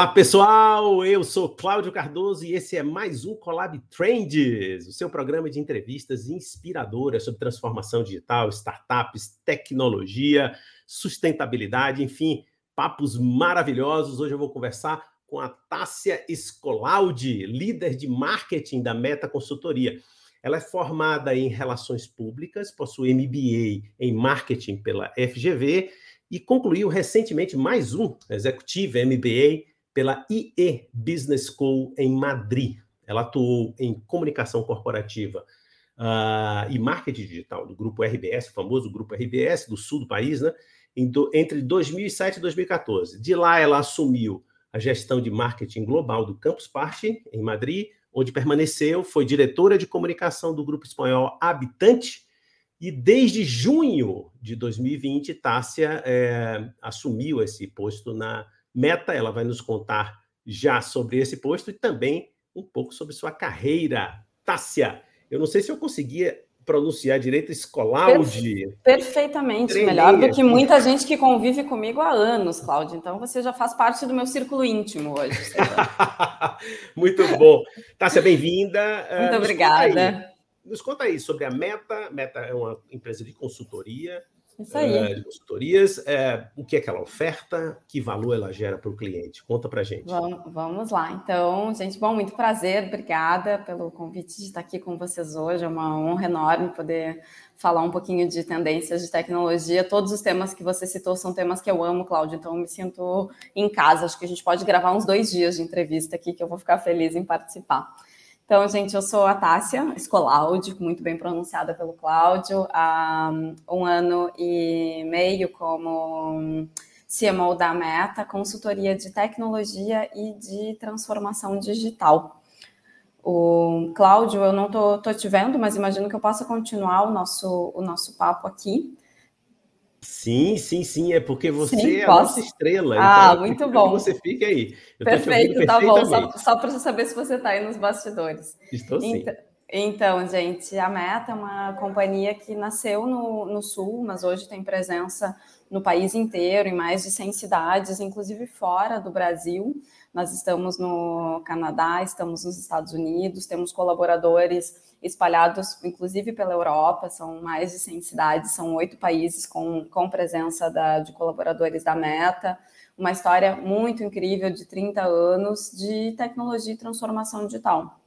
Olá, pessoal! Eu sou Cláudio Cardoso e esse é mais um Collab Trends, o seu programa de entrevistas inspiradoras sobre transformação digital, startups, tecnologia, sustentabilidade, enfim, papos maravilhosos. Hoje eu vou conversar com a Tássia Scolaudi, líder de marketing da Meta Consultoria. Ela é formada em Relações Públicas, possui MBA em Marketing pela FGV e concluiu recentemente mais um Executive MBA pela IE Business School em Madrid. Ela atuou em comunicação corporativa uh, e marketing digital do grupo RBS, o famoso grupo RBS do sul do país, né? Do, entre 2007 e 2014. De lá, ela assumiu a gestão de marketing global do Campus Party, em Madrid, onde permaneceu, foi diretora de comunicação do grupo espanhol Habitante, e desde junho de 2020, Tássia é, assumiu esse posto na Meta. Ela vai nos contar já sobre esse posto e também um pouco sobre sua carreira. Tássia, eu não sei se eu conseguia pronunciar direito Escolaude. Perfeitamente, Treinei melhor do que muita gente que convive comigo há anos, Cláudio. Então você já faz parte do meu círculo íntimo hoje. Muito bom. Tássia, bem-vinda. Muito uh, obrigada. Nos conta aí sobre a Meta. Meta é uma empresa de consultoria. Isso aí. Uh, de consultorias. Uh, o que é que ela oferta? Que valor ela gera para o cliente? Conta para gente. Vamos, vamos lá. Então, gente, bom, muito prazer. Obrigada pelo convite de estar aqui com vocês hoje. É uma honra enorme poder falar um pouquinho de tendências de tecnologia. Todos os temas que você citou são temas que eu amo, Cláudio. Então, eu me sinto em casa. Acho que a gente pode gravar uns dois dias de entrevista aqui, que eu vou ficar feliz em participar. Então, gente, eu sou a Tássia Escolaudi, muito bem pronunciada pelo Cláudio, há um ano e meio como CMO da Meta, consultoria de tecnologia e de transformação digital. O Cláudio, eu não estou te vendo, mas imagino que eu possa continuar o nosso, o nosso papo aqui. Sim, sim, sim, é porque você sim, é a nossa estrela. Ah, então, muito bom. Você fica aí. Eu Perfeito, tá bom. Só, só para saber se você está aí nos bastidores. Estou sim. Então, então, gente, a Meta é uma companhia que nasceu no, no Sul, mas hoje tem presença no país inteiro, em mais de 100 cidades, inclusive fora do Brasil. Nós estamos no Canadá, estamos nos Estados Unidos, temos colaboradores espalhados, inclusive pela Europa, são mais de 100 cidades, são oito países com, com presença da, de colaboradores da Meta. Uma história muito incrível de 30 anos de tecnologia e transformação digital.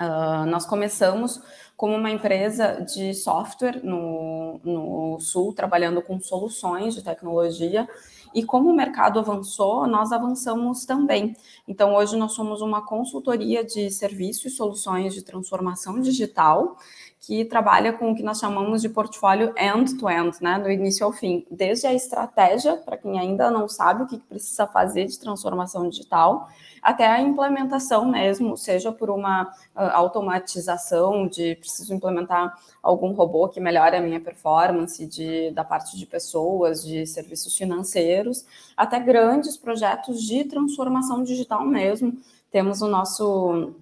Uh, nós começamos como uma empresa de software no, no Sul, trabalhando com soluções de tecnologia, e como o mercado avançou, nós avançamos também. Então, hoje nós somos uma consultoria de serviços e soluções de transformação digital que trabalha com o que nós chamamos de portfólio end-to-end, -end, né, do início ao fim, desde a estratégia, para quem ainda não sabe o que precisa fazer de transformação digital, até a implementação mesmo, seja por uma uh, automatização de preciso implementar algum robô que melhore a minha performance de, da parte de pessoas, de serviços financeiros, até grandes projetos de transformação digital mesmo. Temos o nosso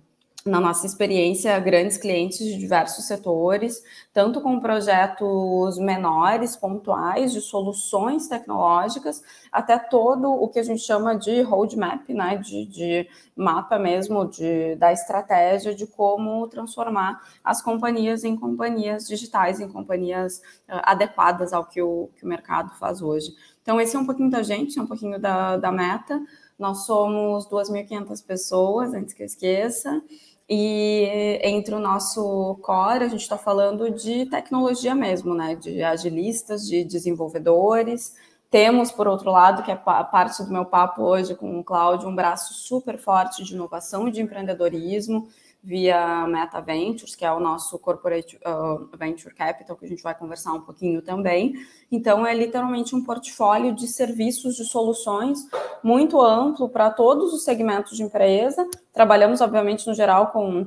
na nossa experiência, grandes clientes de diversos setores, tanto com projetos menores, pontuais, de soluções tecnológicas, até todo o que a gente chama de roadmap, né, de, de mapa mesmo de, da estratégia de como transformar as companhias em companhias digitais, em companhias uh, adequadas ao que o, que o mercado faz hoje. Então, esse é um pouquinho da gente, é um pouquinho da, da meta. Nós somos 2.500 pessoas, antes que eu esqueça. E entre o nosso core, a gente está falando de tecnologia mesmo, né? De agilistas, de desenvolvedores. Temos, por outro lado, que é parte do meu papo hoje com o Cláudio, um braço super forte de inovação e de empreendedorismo via Meta Ventures, que é o nosso corporate uh, venture capital, que a gente vai conversar um pouquinho também. Então, é literalmente um portfólio de serviços, de soluções muito amplo para todos os segmentos de empresa. Trabalhamos, obviamente, no geral, com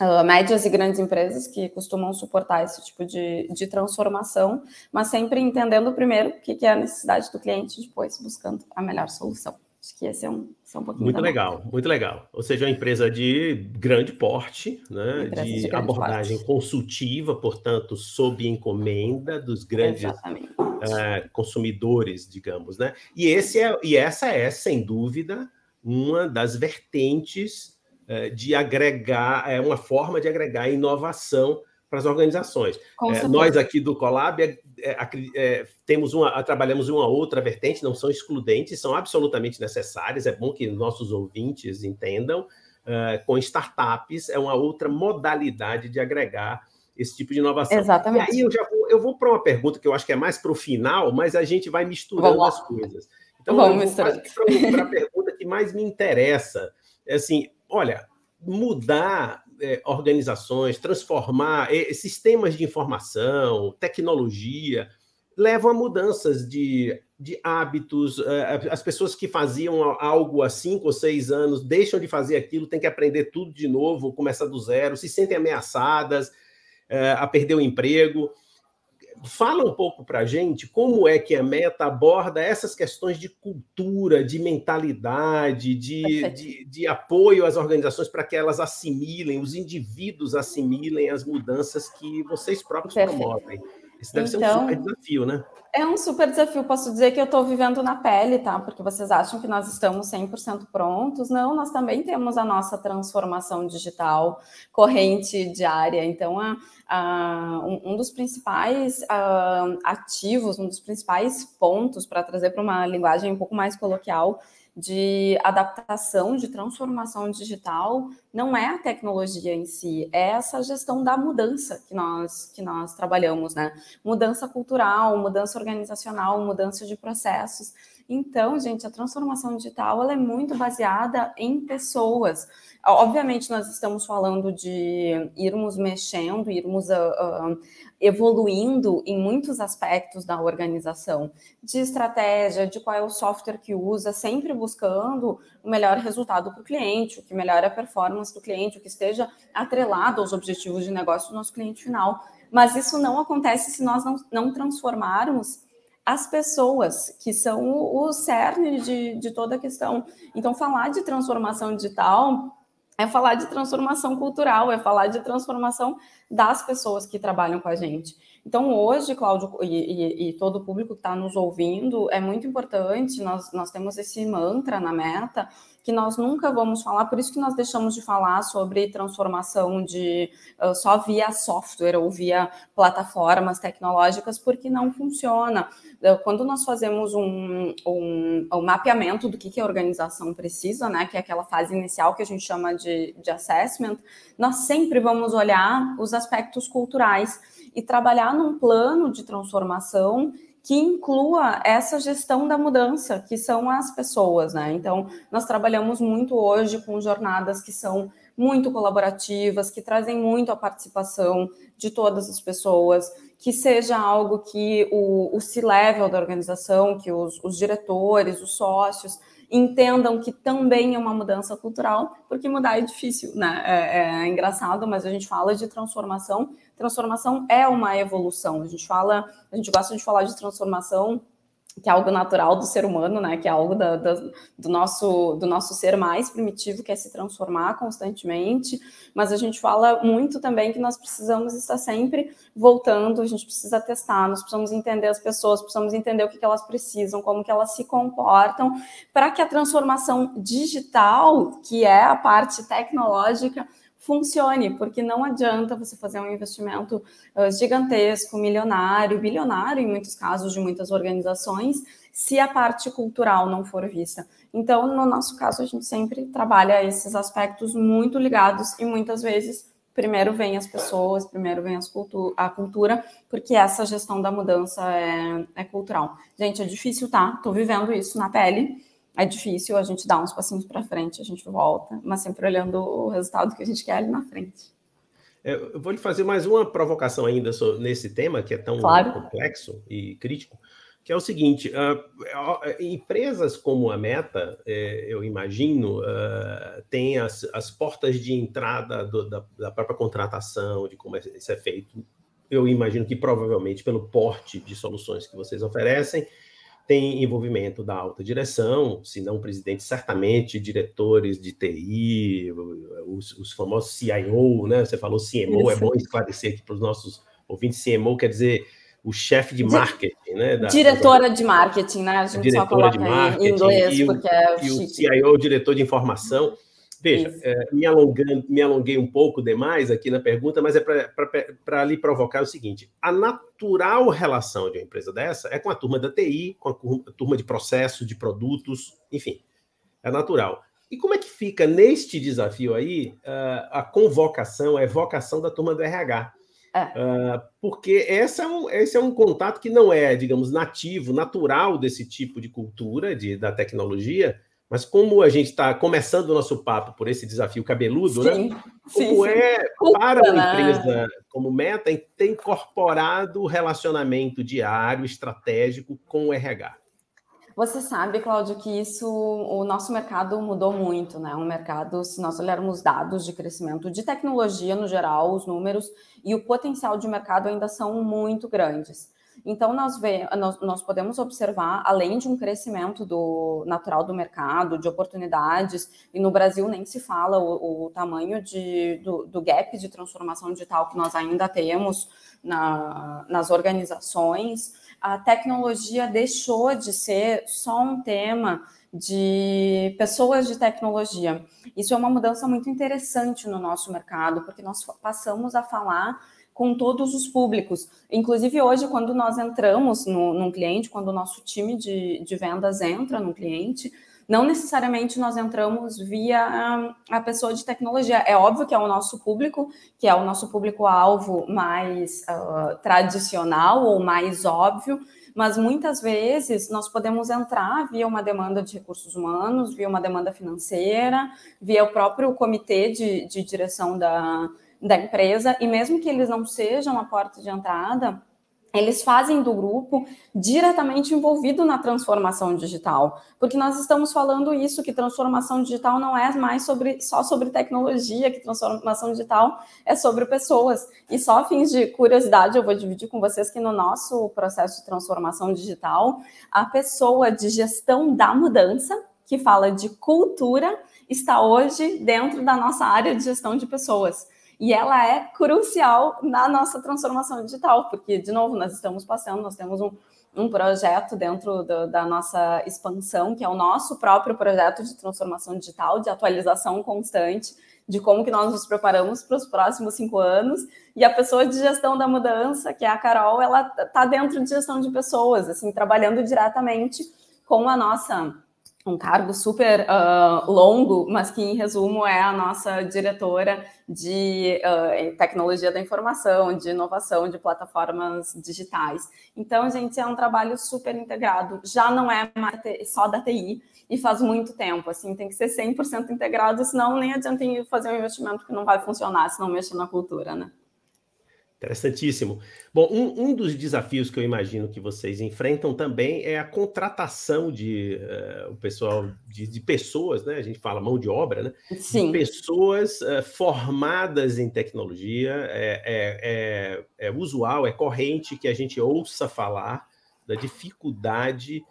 Uh, médias e grandes empresas que costumam suportar esse tipo de, de transformação, mas sempre entendendo primeiro o que, que é a necessidade do cliente e depois buscando a melhor solução. Acho que esse é um, um pouquinho. Muito legal, muito legal. Ou seja, uma empresa de grande porte, né? De, de abordagem porte. consultiva, portanto, sob encomenda dos grandes uh, consumidores, digamos, né? E, esse é, e essa é, sem dúvida, uma das vertentes é, de agregar, é uma forma de agregar inovação para as organizações. É, nós aqui do Colab é, é, é, temos uma, trabalhamos uma outra vertente, não são excludentes, são absolutamente necessárias. É bom que nossos ouvintes entendam. É, com startups é uma outra modalidade de agregar esse tipo de inovação. Exatamente. E aí eu já vou, eu vou para uma pergunta que eu acho que é mais para o final, mas a gente vai misturando as coisas. Então, Vamos para a pergunta que mais me interessa. É assim, olha, mudar é, organizações, transformar é, sistemas de informação, tecnologia, levam a mudanças de, de hábitos. É, as pessoas que faziam algo há cinco ou seis anos deixam de fazer aquilo, têm que aprender tudo de novo, começar do zero, se sentem ameaçadas é, a perder o emprego. Fala um pouco para a gente como é que a Meta aborda essas questões de cultura, de mentalidade, de, de, de apoio às organizações para que elas assimilem, os indivíduos assimilem as mudanças que vocês próprios Perfeito. promovem. Isso deve então, ser um então, super desafio, né? É um super desafio. Posso dizer que eu estou vivendo na pele, tá? Porque vocês acham que nós estamos 100% prontos. Não, nós também temos a nossa transformação digital corrente diária. Então, a, a, um, um, dos principais a, ativos, um dos principais pontos para trazer para uma linguagem um pouco mais coloquial de adaptação, de transformação digital, não é a tecnologia em si, é essa gestão da mudança que nós, que nós trabalhamos, né? Mudança cultural, mudança organizacional, mudança de processos. Então, gente, a transformação digital ela é muito baseada em pessoas. Obviamente, nós estamos falando de irmos mexendo, irmos uh, uh, evoluindo em muitos aspectos da organização, de estratégia, de qual é o software que usa, sempre buscando o melhor resultado para o cliente, o que melhora a performance do cliente, o que esteja atrelado aos objetivos de negócio do nosso cliente final. Mas isso não acontece se nós não, não transformarmos as pessoas, que são o, o cerne de, de toda a questão. Então, falar de transformação digital é falar de transformação cultural, é falar de transformação das pessoas que trabalham com a gente. Então, hoje, Cláudio, e, e, e todo o público que está nos ouvindo, é muito importante, nós, nós temos esse mantra na meta, que nós nunca vamos falar, por isso que nós deixamos de falar sobre transformação de uh, só via software ou via plataformas tecnológicas, porque não funciona. Quando nós fazemos um, um, um mapeamento do que, que a organização precisa, né, que é aquela fase inicial que a gente chama de, de assessment, nós sempre vamos olhar os aspectos culturais e trabalhar num plano de transformação que inclua essa gestão da mudança, que são as pessoas, né? Então, nós trabalhamos muito hoje com jornadas que são muito colaborativas, que trazem muito a participação de todas as pessoas, que seja algo que o, o C-level da organização, que os, os diretores, os sócios, entendam que também é uma mudança cultural, porque mudar é difícil, né? É, é, engraçado, mas a gente fala de transformação. Transformação é uma evolução. A gente fala, a gente gosta de falar de transformação que é algo natural do ser humano, né? Que é algo da, da, do, nosso, do nosso ser mais primitivo, que é se transformar constantemente. Mas a gente fala muito também que nós precisamos estar sempre voltando, a gente precisa testar, nós precisamos entender as pessoas, precisamos entender o que, que elas precisam, como que elas se comportam, para que a transformação digital, que é a parte tecnológica, funcione, porque não adianta você fazer um investimento uh, gigantesco, milionário, bilionário, em muitos casos de muitas organizações, se a parte cultural não for vista. Então, no nosso caso, a gente sempre trabalha esses aspectos muito ligados e muitas vezes primeiro vem as pessoas, primeiro vem cultu a cultura, porque essa gestão da mudança é, é cultural. Gente, é difícil, tá? Tô vivendo isso na pele é difícil, a gente dá uns passinhos para frente, a gente volta, mas sempre olhando o resultado que a gente quer ali na frente. É, eu vou lhe fazer mais uma provocação ainda nesse tema, que é tão claro. complexo e crítico, que é o seguinte: uh, empresas como a Meta, é, eu imagino, uh, têm as, as portas de entrada do, da, da, própria contratação, de como isso é feito. Eu imagino que provavelmente pelo porte de soluções que vocês oferecem, tem envolvimento da alta direção, se não presidente, certamente diretores de TI, os, os famosos CIO, né? Você falou CMO, é Isso. é bom esclarecer aqui para os nossos ouvintes. CMO quer dizer o chefe de marketing, né? Da, diretora da... de marketing, né? A gente só coloca em inglês, e porque é o, e o CIO, o diretor de informação. Veja, é, me, alongando, me alonguei um pouco demais aqui na pergunta, mas é para lhe provocar o seguinte: a natural relação de uma empresa dessa é com a turma da TI, com a turma de processo, de produtos, enfim, é natural. E como é que fica neste desafio aí a convocação, a evocação da turma do RH? É. Uh, porque essa é um, esse é um contato que não é, digamos, nativo, natural desse tipo de cultura de, da tecnologia, mas como a gente está começando o nosso papo por esse desafio cabeludo, né? sim, né? Como sim, é sim. para uma empresa como meta ter incorporado o relacionamento diário, estratégico com o RH? Você sabe, Cláudio, que isso, o nosso mercado mudou muito, né? Um mercado, se nós olharmos dados de crescimento de tecnologia no geral, os números e o potencial de mercado ainda são muito grandes. Então, nós, vê, nós, nós, podemos observar, além de um crescimento do natural do mercado, de oportunidades, e no Brasil nem se fala o, o tamanho de, do, do, gap de transformação digital que nós ainda temos na, nas organizações, a tecnologia deixou de ser só um tema de pessoas de tecnologia. Isso é uma mudança muito interessante no nosso mercado, porque nós passamos a falar com todos os públicos. Inclusive, hoje, quando nós entramos no, num cliente, quando o nosso time de, de vendas entra no cliente, não necessariamente nós entramos via a, a, pessoa de tecnologia. É óbvio que é o nosso público, que é o nosso público-alvo mais uh, tradicional ou mais óbvio, mas muitas vezes nós podemos entrar via uma demanda de recursos humanos, via uma demanda financeira, via o próprio comitê de, de direção da, da empresa, e mesmo que eles não sejam a porta de entrada, eles fazem do grupo diretamente envolvido na transformação digital, porque nós estamos falando isso que transformação digital não é mais sobre só sobre tecnologia, que transformação digital é sobre pessoas. E só a fins de curiosidade, eu vou dividir com vocês que no nosso processo de transformação digital, a pessoa de gestão da mudança, que fala de cultura, está hoje dentro da nossa área de gestão de pessoas. E ela é crucial na nossa transformação digital, porque, de novo, nós estamos passando, nós temos um, um projeto dentro do, da nossa expansão, que é o nosso próprio projeto de transformação digital, de atualização constante, de como que nós nos preparamos para os próximos cinco anos. E a pessoa de gestão da mudança, que é a Carol, ela está dentro de gestão de pessoas, assim, trabalhando diretamente com a nossa um cargo super uh, longo, mas que, em resumo, é a nossa diretora de uh, tecnologia da informação, de inovação, de plataformas digitais. Então, gente, é um trabalho super integrado, já não é só da TI, e faz muito tempo, assim, tem que ser 100% integrado, senão nem adianta fazer um investimento que não vai funcionar, se não mexer na cultura, né? Interessantíssimo. Bom, um, um, dos desafios que eu imagino que vocês enfrentam também é a contratação de uh, o pessoal de, de, pessoas, né? A gente fala mão de obra, né? Sim. De pessoas uh, formadas em tecnologia. É, é, é, é, usual, é corrente que a gente ouça falar da dificuldade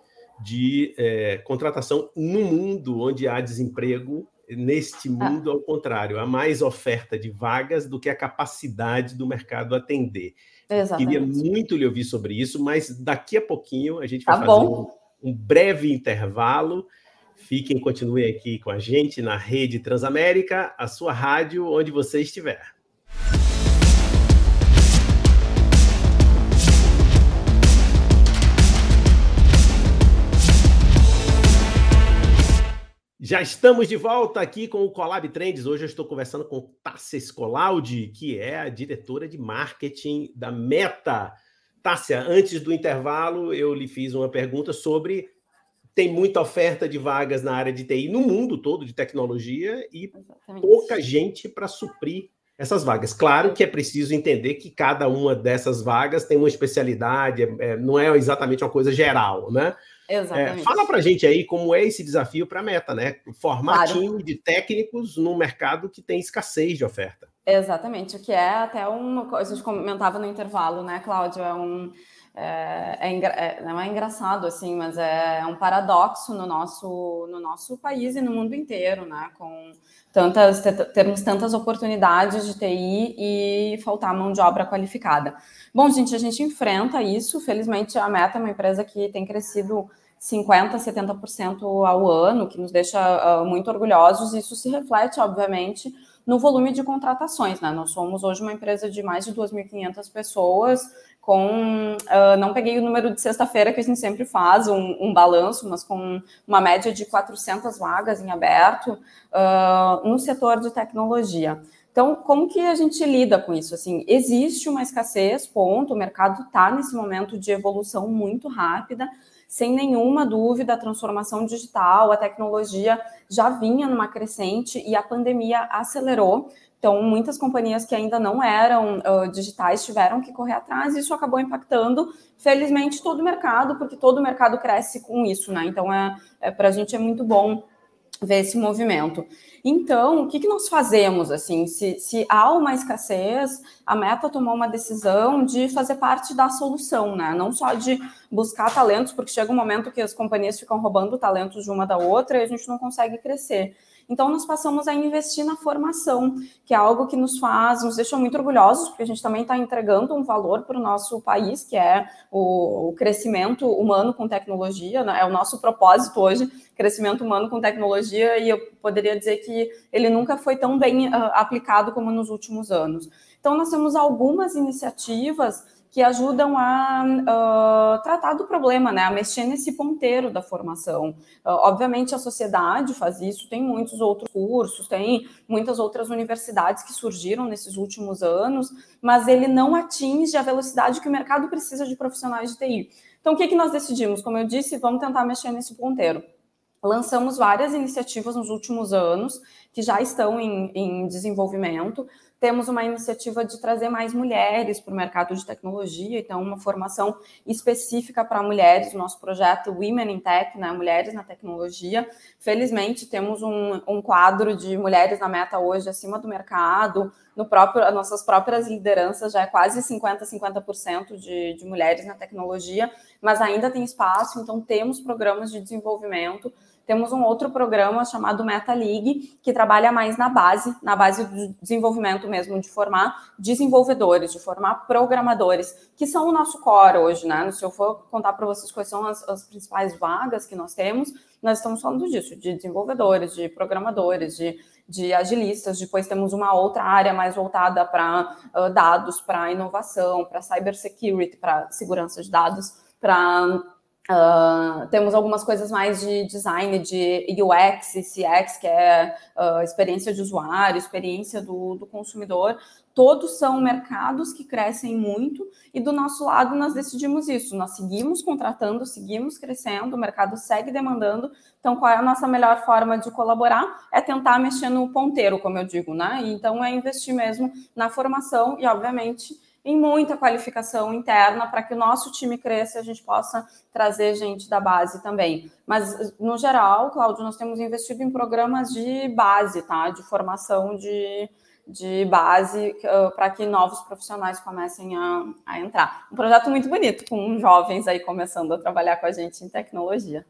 de é, contratação no mundo onde há desemprego Neste ah. mundo, ah. ao contrário, há mais oferta de vagas do que a capacidade do mercado atender. Exatamente. Queria muito lhe ouvir sobre isso, mas daqui a pouquinho a gente vai tá fazer um, um, breve intervalo. Fiquem, continuem aqui com a gente na Rede Transamérica, a sua rádio, onde você estiver. Já estamos de volta aqui com o Colab Trends. Hoje eu estou conversando com Tássia Escolaldi, que é a diretora de marketing da Meta. Tássia, antes do intervalo, eu lhe fiz uma pergunta sobre tem muita oferta de vagas na área de TI no mundo todo de tecnologia e Exatamente. pouca gente para suprir essas vagas. Claro que é preciso entender que cada uma dessas vagas tem uma especialidade, é, é não é exatamente uma coisa geral, né? Exatamente. É, fala para gente aí como é esse desafio para a Meta, né? Formar claro. time de técnicos num mercado que tem escassez de oferta. Exatamente, o que é até uma coisa, a gente comentava no intervalo, né, Cláudio? É um. É, é, é, não é engraçado assim, mas é um paradoxo no nosso, no nosso país e no mundo inteiro, né? Com tantas termos tantas oportunidades de TI e faltar mão de obra qualificada. Bom, gente, a gente enfrenta isso. Felizmente, a Meta é uma empresa que tem crescido 50%, 70% ao ano, que nos deixa uh, muito orgulhosos. Isso se reflete, obviamente, no volume de contratações. Né? Nós somos hoje uma empresa de mais de 2.500 pessoas, com. Uh, não peguei o número de sexta-feira, que a gente sempre faz um, um, balanço, mas com uma média de 400 vagas em aberto uh, no setor de tecnologia. Então, como que a gente lida com isso? Assim, existe uma escassez, ponto. O mercado está nesse momento de evolução muito rápida sem nenhuma dúvida, a transformação digital, a tecnologia já vinha numa crescente e a pandemia acelerou. Então, muitas companhias que ainda não eram uh, digitais tiveram que correr atrás, e isso acabou impactando, felizmente, todo o mercado, porque todo o mercado cresce com isso, né? Então, é, é para a gente é muito bom ver esse movimento. Então, o que, que nós fazemos assim? Se, se, há uma escassez, a Meta tomou uma decisão de fazer parte da solução, né? Não só de buscar talentos, porque chega um momento que as companhias ficam roubando talentos de uma da outra e a gente não consegue crescer. Então, nós passamos a investir na formação, que é algo que nos faz, nos deixa muito orgulhosos, porque a gente também está entregando um valor para o nosso país, que é o, o crescimento humano com tecnologia, né? é o nosso propósito hoje, crescimento humano com tecnologia, e eu poderia dizer que ele nunca foi tão bem uh, aplicado como nos últimos anos. Então, nós temos algumas iniciativas que ajudam a uh, tratar do problema, né? A mexer nesse ponteiro da formação. Uh, obviamente, a sociedade faz isso, tem muitos outros cursos, tem muitas outras universidades que surgiram nesses últimos anos, mas ele não atinge a velocidade que o mercado precisa de profissionais de TI. Então, o que, que nós decidimos? Como eu disse, vamos tentar mexer nesse ponteiro. Lançamos várias iniciativas nos últimos anos que já estão em, em desenvolvimento temos uma iniciativa de trazer mais mulheres para o mercado de tecnologia, então uma formação específica para mulheres, o nosso projeto Women in Tech, né, Mulheres na Tecnologia. Felizmente temos um, um quadro de mulheres na meta hoje acima do mercado, no próprio, as nossas próprias lideranças já é quase 50%, 50% de, de mulheres na tecnologia, mas ainda tem espaço, então temos programas de desenvolvimento temos um outro programa chamado Meta League, que trabalha mais na base, na base do desenvolvimento mesmo, de formar desenvolvedores, de formar programadores, que são o nosso core hoje, né? Se eu for contar para vocês quais são as, as principais vagas que nós temos, nós estamos falando disso, de desenvolvedores, de programadores, de, de agilistas. Depois temos uma outra área mais voltada para uh, dados, para inovação, para cybersecurity, para segurança de dados, para Uh, temos algumas coisas mais de design, de UX e CX, que é uh, experiência de usuário, experiência do, do, consumidor. Todos são mercados que crescem muito e do nosso lado nós decidimos isso. Nós seguimos contratando, seguimos crescendo, o mercado segue demandando. Então, qual é a nossa melhor forma de colaborar? É tentar mexer no ponteiro, como eu digo, né? Então, é investir mesmo na formação e, obviamente, em muita qualificação interna para que o nosso time cresça e a gente possa trazer gente da base também. Mas, no geral, Cláudio, nós temos investido em programas de base, tá? De formação de, de base uh, para que novos profissionais comecem a, a entrar. Um projeto muito bonito, com jovens aí começando a trabalhar com a gente em tecnologia.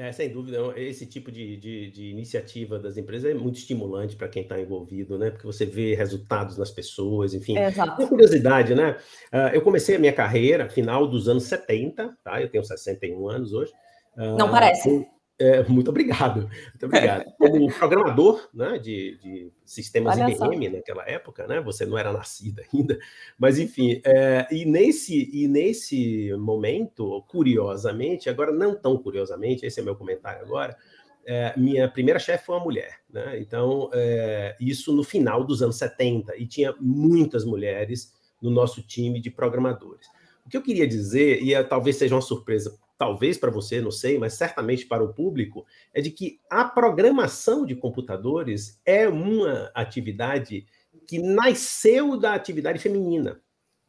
É, sem dúvida, esse tipo de, de, de, iniciativa das empresas é muito estimulante para quem está envolvido, né? Porque você vê resultados nas pessoas, enfim. Exato. curiosidade, né? Uh, eu comecei a minha carreira final dos anos 70, tá? Eu tenho 61 anos hoje. Uh, Não parece. É, muito obrigado, muito obrigado. Como programador né, de, de sistemas Olha IBM só. naquela época, né? Você não era nascida ainda, mas enfim, é, e, nesse, e nesse momento, curiosamente, agora não tão curiosamente, esse é meu comentário agora, é, minha primeira chefe foi uma mulher, né? Então, é, isso no final dos anos 70, e tinha muitas mulheres no nosso time de programadores. O que eu queria dizer, e é, talvez seja uma surpresa talvez para você, não sei, mas certamente para o público, é de que a programação de computadores é uma atividade que nasceu da atividade feminina.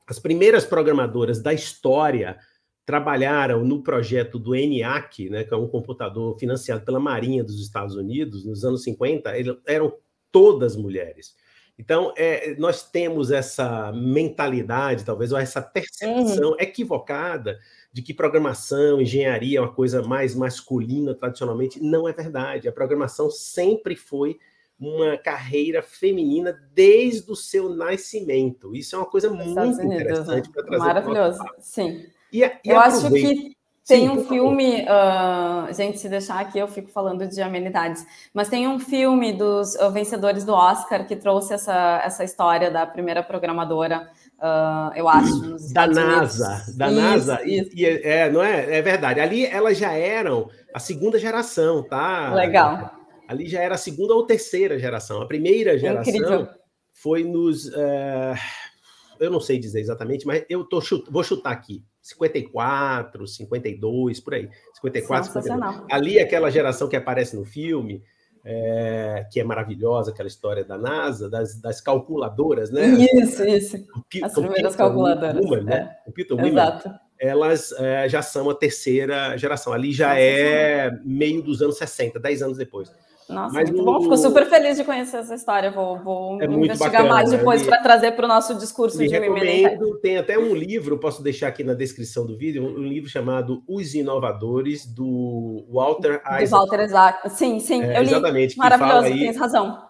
As primeiras programadoras da história trabalharam no projeto do ENIAC, né, que é um computador financiado pela Marinha dos Estados Unidos, nos anos 50, eram todas mulheres. Então, é, nós temos essa mentalidade, talvez, ou essa percepção uhum. equivocada de que programação, engenharia é uma coisa mais masculina tradicionalmente. Não é verdade. A programação sempre foi uma carreira feminina desde o seu nascimento. Isso é uma coisa muito Unidos, interessante né? para trazer. Maravilhoso, sim. E, e eu acho que tem Sim, um filme, uh, gente, se deixar aqui eu fico falando de amenidades, mas tem um filme dos uh, vencedores do Oscar que trouxe essa, essa história da primeira programadora, uh, eu acho, nos da NASA, Unidos. da isso, NASA, isso. E, e, é, não é? É verdade. Ali elas já eram a segunda geração, tá? Legal. Ali já era a segunda ou terceira geração. A primeira geração Incrível. foi nos, uh, eu não sei dizer exatamente, mas eu tô chut, vou chutar aqui. 54, 52, por aí. 54, 52. Ali, aquela geração que aparece no filme, é, que é maravilhosa, aquela história da NASA, das, das calculadoras, né? Isso, isso. As primeiras calculadoras. Woman, né? É. Computer Exato. elas é, já são a terceira geração. Ali já é meio dos anos 60, 10 anos depois. Nossa, Mas muito o... bom. Fico super feliz de conhecer essa história. Vou, vou é investigar bacana, mais depois para trazer para o nosso discurso de recomendo. Tem até um livro, posso deixar aqui na descrição do vídeo, um livro chamado Os Inovadores, do Walter Isaac. Do Walter Isaac. Sim, sim. É, eu li. Exatamente. Maravilhoso, aí... tens razão.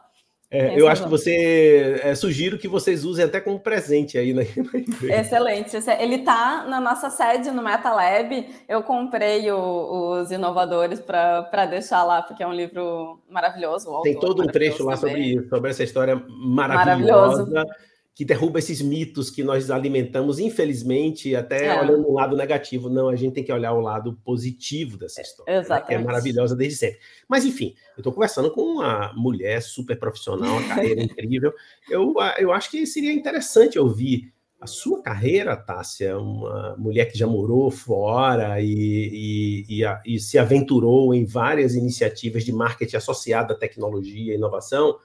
É, eu acho que você é, sugiro que vocês usem até como presente aí na, Excelente. Ele está na nossa sede no MetaLab. Eu comprei o, os inovadores para deixar lá, porque é um livro maravilhoso. Tem todo um trecho lá sobre isso, sobre essa história maravilhosa. Maravilhoso que derruba esses mitos que nós alimentamos, infelizmente, até é. olhando o lado negativo. Não, a gente tem que olhar o lado positivo dessa história, né, que é maravilhosa desde sempre. Mas, enfim, eu estou conversando com uma mulher super profissional, uma carreira incrível. Eu, eu acho que seria interessante ouvir a sua carreira, Tássia, uma mulher que já morou fora e, e, e, e se aventurou em várias iniciativas de marketing associada à tecnologia e inovação.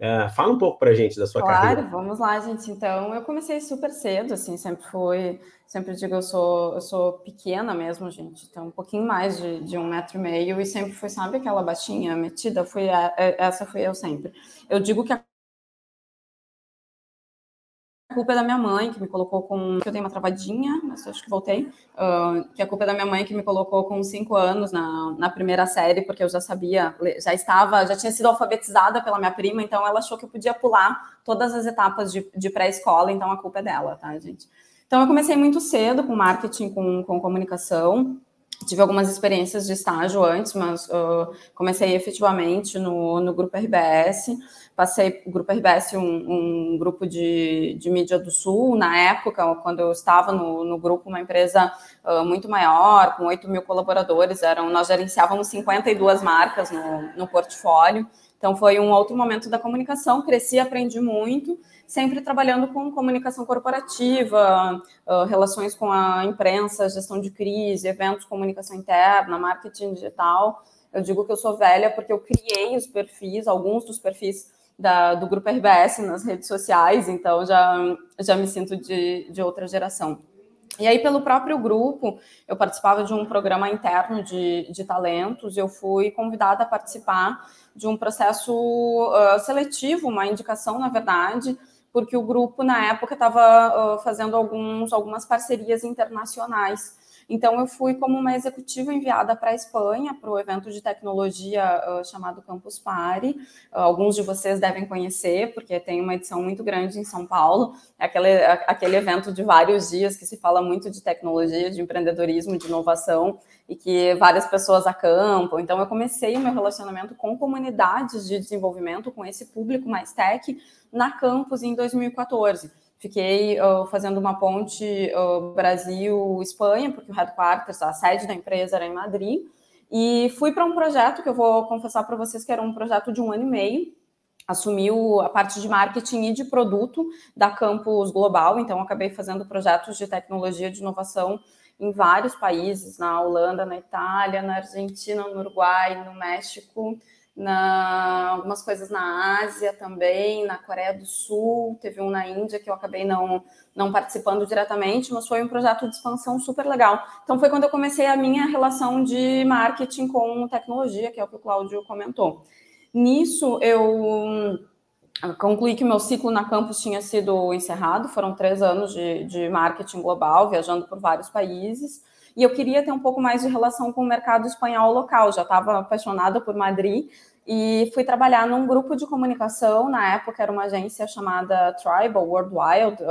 Uh, fala um pouco para a gente da sua claro, carreira. Claro, vamos lá, gente. Então, eu comecei super cedo, assim, sempre foi, sempre digo, eu sou, eu sou pequena mesmo, gente. Então, um pouquinho mais de, de um metro e meio e sempre fui, sabe, aquela baixinha metida? Fui, essa fui eu sempre. Eu digo que a a culpa é da minha mãe, que me colocou com. que eu tenho uma travadinha, mas acho que voltei. Uh, que a culpa é da minha mãe, que me colocou com cinco anos na, na primeira série, porque eu já sabia, já estava, já tinha sido alfabetizada pela minha prima, então ela achou que eu podia pular todas as etapas de, de pré-escola, então a culpa é dela, tá, gente? Então eu comecei muito cedo com marketing, com, com comunicação. Tive algumas experiências de estágio antes, mas uh, comecei efetivamente no, no grupo RBS passei o Grupo RBS, um, um grupo de, de mídia do Sul, na época, quando eu estava no, no grupo, uma empresa uh, muito maior, com 8 mil colaboradores, eram, nós gerenciávamos 52 marcas no, no portfólio, então foi um outro momento da comunicação, cresci, aprendi muito, sempre trabalhando com comunicação corporativa, uh, relações com a imprensa, gestão de crise, eventos, comunicação interna, marketing digital. Eu digo que eu sou velha porque eu criei os perfis, alguns dos perfis da, do grupo RBS nas redes sociais, então já, já me sinto de, de outra geração. E aí, pelo próprio grupo, eu participava de um programa interno de, de talentos, eu fui convidada a participar de um processo uh, seletivo, uma indicação, na verdade, porque o grupo, na época, estava uh, fazendo alguns, algumas parcerias internacionais. Então, eu fui como uma executiva enviada para a Espanha, para o evento de tecnologia uh, chamado Campus Party. Uh, alguns de vocês devem conhecer, porque tem uma edição muito grande em São Paulo. É aquele, aquele evento de vários dias que se fala muito de tecnologia, de empreendedorismo, de inovação e que várias pessoas acampam. Então, eu comecei o meu relacionamento com comunidades de desenvolvimento, com esse público mais tech, na campus em 2014. Fiquei uh, fazendo uma ponte uh, Brasil-Espanha, porque o headquarters, a sede da empresa era em Madrid. E fui para um projeto que eu vou confessar para vocês que era um projeto de um ano e meio. Assumiu a parte de marketing e de produto da Campus Global, então acabei fazendo projetos de tecnologia de inovação em vários países, na Holanda, na Itália, na Argentina, no Uruguai, no México, na, algumas coisas na Ásia também, na Coreia do Sul, teve um na Índia que eu acabei não, não participando diretamente, mas foi um projeto de expansão super legal. Então foi quando eu comecei a minha relação de marketing com tecnologia, que é o que o Cláudio comentou. Nisso eu concluí que meu ciclo na campus tinha sido encerrado, foram três anos de, de marketing global, viajando por vários países, e eu queria ter um pouco mais de relação com o mercado espanhol local, já estava apaixonada por Madrid, e fui trabalhar num grupo de comunicação, na época era uma agência chamada Tribal Worldwide,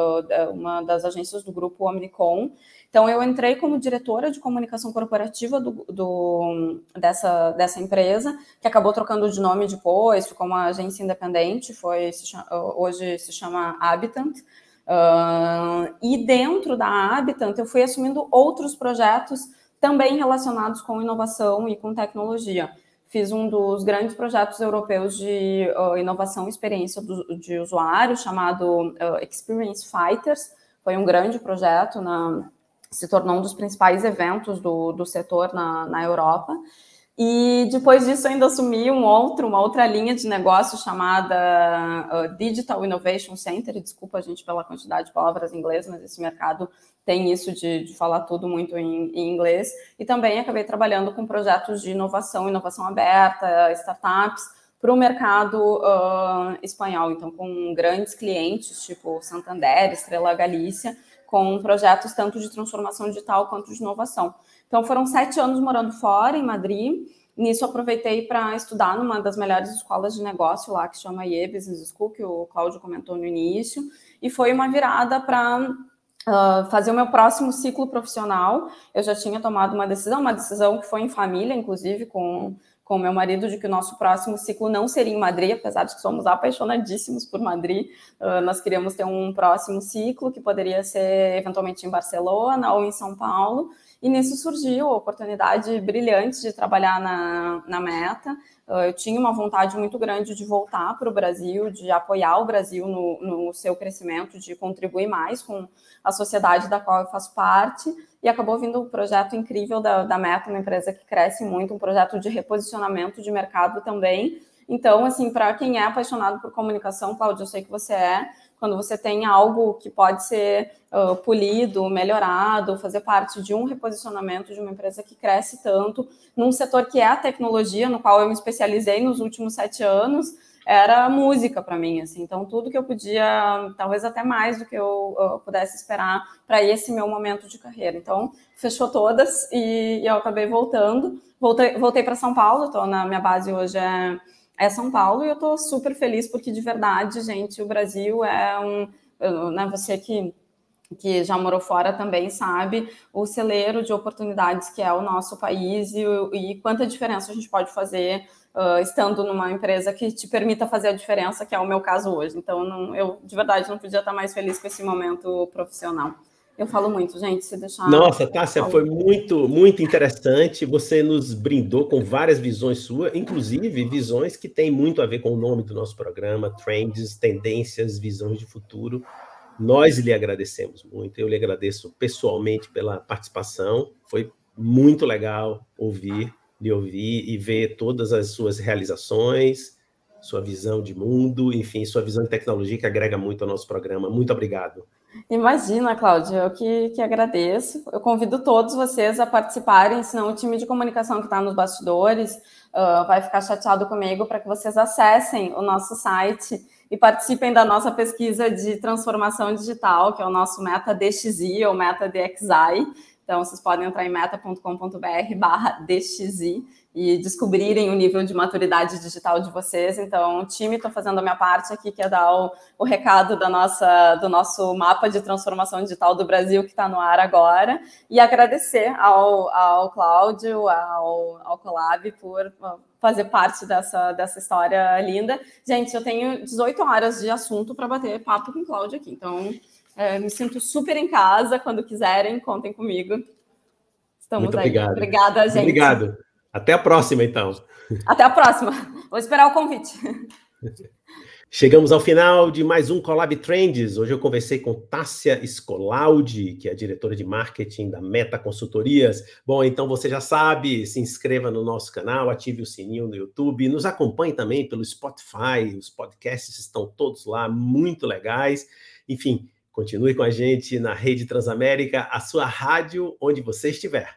uma das agências do grupo Omnicom, então, eu entrei como diretora de comunicação corporativa do, do, dessa, dessa empresa, que acabou trocando de nome depois, ficou uma agência independente, foi, se chama, hoje se chama Habitant. Uh, e dentro da Habitant, eu fui assumindo outros projetos também relacionados com inovação e com tecnologia. Fiz um dos grandes projetos europeus de uh, inovação e experiência do, de usuário, chamado uh, Experience Fighters. Foi um grande projeto na, se tornou um dos principais eventos do, do setor na, na Europa. E depois disso ainda assumi um outro, uma outra linha de negócio chamada uh, Digital Innovation Center. Desculpa, gente, pela quantidade de palavras em inglês, mas esse mercado tem isso de, de falar tudo muito em, em, inglês. E também acabei trabalhando com projetos de inovação, inovação aberta, startups, para o mercado uh, espanhol. Então, com grandes clientes, tipo Santander, Estrela Galícia, com projetos tanto de transformação digital quanto de inovação. Então, foram sete anos morando fora, em Madrid. Nisso, aproveitei para estudar numa das melhores escolas de negócio lá, que chama IE Business School, que o Cláudio comentou no início. E foi uma virada para Uh, fazer o meu próximo ciclo profissional. Eu já tinha tomado uma decisão, uma decisão que foi em família, inclusive, com com meu marido de que o nosso próximo ciclo não seria em Madrid, apesar de que somos apaixonadíssimos por Madrid. Uh, nós queríamos ter um próximo ciclo que poderia ser eventualmente em Barcelona ou em São Paulo. E nisso surgiu a oportunidade brilhante de trabalhar na, na Meta. Uh, eu tinha uma vontade muito grande de voltar para o Brasil, de apoiar o Brasil no, no seu crescimento, de contribuir mais com a sociedade da qual eu faço parte e acabou vindo um projeto incrível da, da Meta, uma empresa que cresce muito, um projeto de reposicionamento de mercado também. Então, assim, para quem é apaixonado por comunicação, Cláudio, eu sei que você é, quando você tem algo que pode ser uh, polido, melhorado, fazer parte de um reposicionamento de uma empresa que cresce tanto, num setor que é a tecnologia, no qual eu me especializei nos últimos sete anos, era música para mim, assim. Então, tudo que eu podia, talvez até mais do que eu, pudesse esperar para esse meu momento de carreira. Então, fechou todas e, e eu acabei voltando. Voltei, voltei para São Paulo, estou na minha base hoje é, é São Paulo e eu estou super feliz porque de verdade, gente, o Brasil é um, né, você que que já morou fora também sabe o celeiro de oportunidades que é o nosso país e, e quanta diferença a gente pode fazer uh, estando numa empresa que te permita fazer a diferença, que é o meu caso hoje. Então, não, eu de verdade não podia estar mais feliz com esse momento profissional. Eu falo muito, gente, se deixar. Nossa, Tássia, foi muito, muito interessante. Você nos brindou com várias visões suas, inclusive visões que têm muito a ver com o nome do nosso programa, Trends, Tendências, Visões de Futuro. Nós lhe agradecemos muito. Eu lhe agradeço pessoalmente pela participação. Foi muito legal ouvir de ouvir e ver todas as suas realizações, sua visão de mundo, enfim, sua visão de tecnologia que agrega muito ao nosso programa. Muito obrigado. Imagina, Cláudia, eu que, que agradeço. Eu convido todos vocês a participarem, senão o time de comunicação que está nos bastidores uh, vai ficar chateado comigo para que vocês acessem o nosso site e participem da nossa pesquisa de transformação digital, que é o nosso Meta DXI ou Meta DXI. Então, vocês podem entrar em meta.com.br barra DXI e descobrirem o nível de maturidade digital de vocês. Então, time está fazendo a minha parte aqui, que é dar o, o, recado da nossa, do nosso mapa de transformação digital do Brasil, que está no ar agora, e agradecer ao, ao Cláudio, ao, ao Colab, por fazer parte dessa, dessa história linda. Gente, eu tenho 18 horas de assunto para bater papo com o Cláudio aqui, então é, me sinto super em casa. Quando quiserem, contem comigo. Estamos Muito aí. Obrigado. Obrigada, gente. Obrigado. Até a próxima, então. Até a próxima. Vou esperar o convite. Chegamos ao final de mais um Collab Trends. Hoje eu conversei com Tássia Scolaudi, que é a diretora de marketing da Meta Consultorias. Bom, então você já sabe, se inscreva no nosso canal, ative o sininho no YouTube, nos acompanhe também pelo Spotify, os podcasts estão todos lá, muito legais. Enfim, Continue com a gente na Rede Transamérica, a sua rádio onde você estiver.